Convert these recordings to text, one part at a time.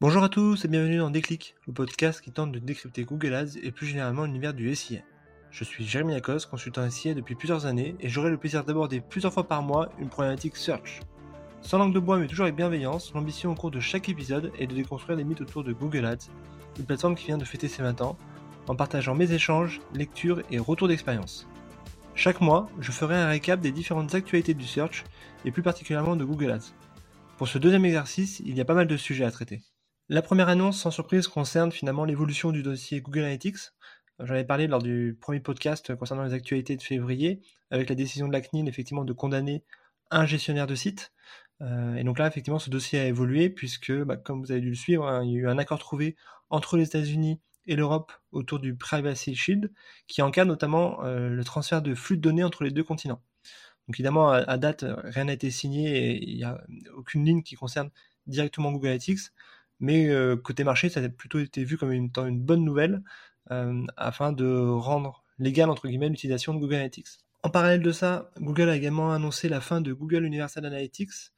Bonjour à tous et bienvenue dans Déclic, le podcast qui tente de décrypter Google Ads et plus généralement l'univers du SIA. Je suis Jérémy Lacoste, consultant SIA depuis plusieurs années et j'aurai le plaisir d'aborder plusieurs fois par mois une problématique search. Sans langue de bois mais toujours avec bienveillance, l'ambition au cours de chaque épisode est de déconstruire les mythes autour de Google Ads, une plateforme qui vient de fêter ses 20 ans, en partageant mes échanges, lectures et retours d'expérience. Chaque mois, je ferai un récap des différentes actualités du search et plus particulièrement de Google Ads. Pour ce deuxième exercice, il y a pas mal de sujets à traiter. La première annonce, sans surprise, concerne finalement l'évolution du dossier Google Analytics. J'en avais parlé lors du premier podcast concernant les actualités de février, avec la décision de la CNIL effectivement de condamner un gestionnaire de site. Euh, et donc là, effectivement, ce dossier a évolué puisque, bah, comme vous avez dû le suivre, hein, il y a eu un accord trouvé entre les États-Unis et l'Europe autour du Privacy Shield, qui encadre notamment euh, le transfert de flux de données entre les deux continents. Donc évidemment, à, date, rien n'a été signé et il n'y a aucune ligne qui concerne directement Google Analytics. Mais euh, côté marché, ça a plutôt été vu comme une, bonne nouvelle euh, afin de rendre légal entre guillemets l'utilisation de Google Analytics. En parallèle de ça, Google a également annoncé la fin de Google Universal Analytics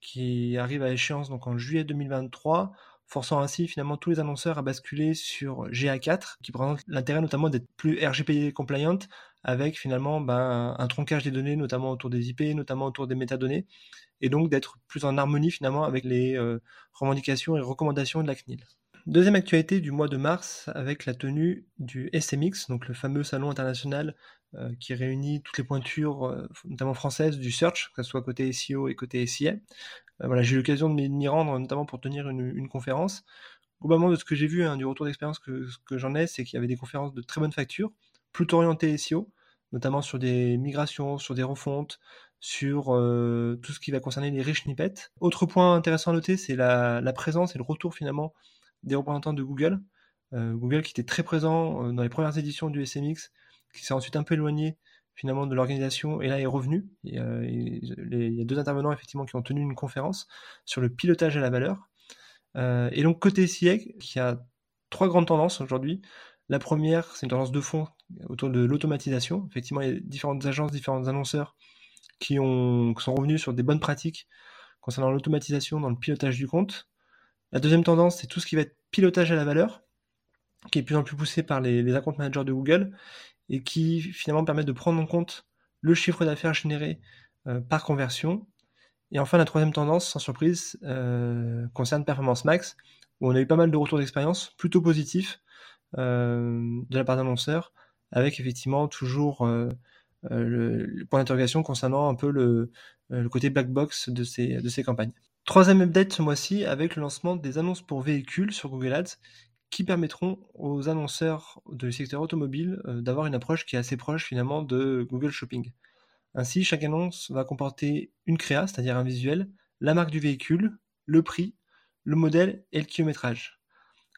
qui arrive à échéance donc en juillet 2023 forçant ainsi finalement tous les annonceurs à basculer sur GA4, qui présente l'intérêt notamment d'être plus RGPD compliant, avec finalement ben, un troncage des données, notamment autour des IP, notamment autour des métadonnées, et donc d'être plus en harmonie finalement avec les euh, revendications et recommandations de la CNIL. Deuxième actualité du mois de mars avec la tenue du SMX, donc le fameux salon international euh, qui réunit toutes les pointures, euh, notamment françaises, du search, que ce soit côté SEO et côté SIA. voilà, j'ai eu l'occasion de m'y rendre, notamment pour tenir une, conférence. Globalement, de ce que j'ai vu, hein, du retour d'expérience que, j'en ai, c'est qu'il y avait des conférences de très bonne facture, plutôt orientées SEO, notamment sur des migrations, sur des refontes, sur euh, tout ce qui va concerner les rich snippets. Autre point intéressant à noter, c'est la, présence et le retour finalement des représentants de Google. Euh, Google qui était très présent euh, dans les premières éditions du SMX, qui s'est ensuite un peu éloigné finalement de l'organisation et là est revenu. il y a deux intervenants effectivement qui ont tenu une conférence sur le pilotage à la valeur. et donc côté SIEG, qui a trois grandes tendances aujourd'hui. La première, c'est une tendance de fond autour de l'automatisation. Effectivement, il y a différentes agences, différents annonceurs qui, ont, sont revenus sur des bonnes pratiques concernant l'automatisation dans le pilotage du compte. La deuxième tendance, c'est tout ce qui va être pilotage à la valeur, qui est de plus en plus poussé par les, les account managers de Google et qui finalement permet de prendre en compte le chiffre d'affaires généré euh, par conversion. Et enfin, la troisième tendance, sans surprise, euh, concerne Performance Max, où on a eu pas mal de retours d'expérience plutôt positifs euh, de la part d'annonceurs, avec effectivement toujours le, point d'interrogation concernant un peu le, le, côté black box de ces, de ces campagnes. Troisième update ce mois-ci avec le lancement des annonces pour véhicules sur Google Ads qui permettront aux annonceurs du secteur automobile euh, d'avoir une approche qui est assez proche finalement de Google Shopping. Ainsi, chaque annonce va comporter une créa, c'est-à-dire un visuel, la marque du véhicule, le prix, le modèle et le kilométrage.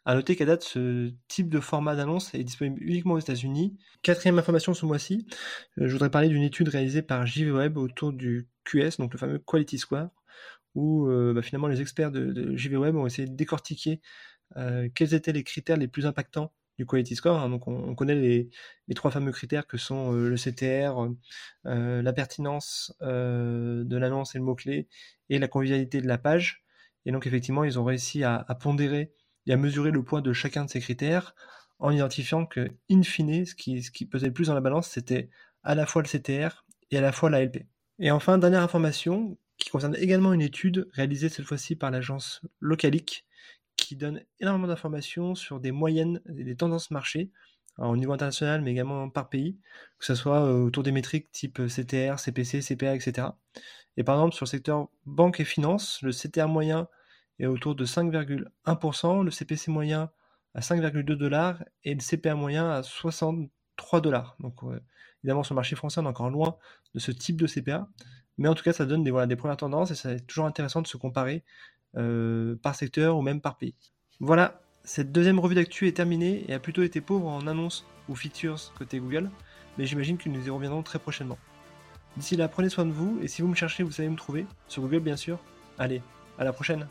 À noter qu'à date, ce type de format d'annonce est disponible uniquement aux États-Unis. Quatrième information ce mois-ci, euh, je voudrais parler d'une étude réalisée par JVWeb autour du QS, donc le fameux Quality Score, où euh, bah, finalement les experts de, JVWeb ont essayé de décortiquer quels étaient les critères les plus impactants du Quality Score. Hein? Donc on, connaît les, trois fameux critères que sont le CTR, la pertinence de l'annonce et le mot-clé, et la convivialité de la page. Et donc effectivement, ils ont réussi à pondérer et à mesurer le poids de chacun de ces critères en identifiant que, in fine, ce qui, ce qui pesait le plus dans la balance, c'était à la fois le CTR et à la fois la LP. Et enfin, dernière information qui concerne également une étude réalisée cette fois-ci par l'agence Localic, qui donne énormément d'informations sur des moyennes des tendances marché, au niveau international, mais également par pays, que ce soit euh, autour des métriques type CTR, CPC, CPA, etc. Et par exemple, sur le secteur banque et finance, le CTR moyen est autour de 5,1%, le CPC moyen à 5,2 dollars et le CPA moyen à 63 dollars. Donc évidemment sur le marché français on est encore loin de ce type de CPA, mais en tout cas ça donne des, voilà, des premières tendances et c'est toujours intéressant de se comparer euh, par secteur ou même par pays. Voilà, cette deuxième revue d'actu est terminée et a plutôt été pauvre en annonces ou features côté Google, mais j'imagine que nous y reviendrons très prochainement. D'ici là, prenez soin de vous et si vous me cherchez, vous savez me trouver, sur Google bien sûr. Allez, à la prochaine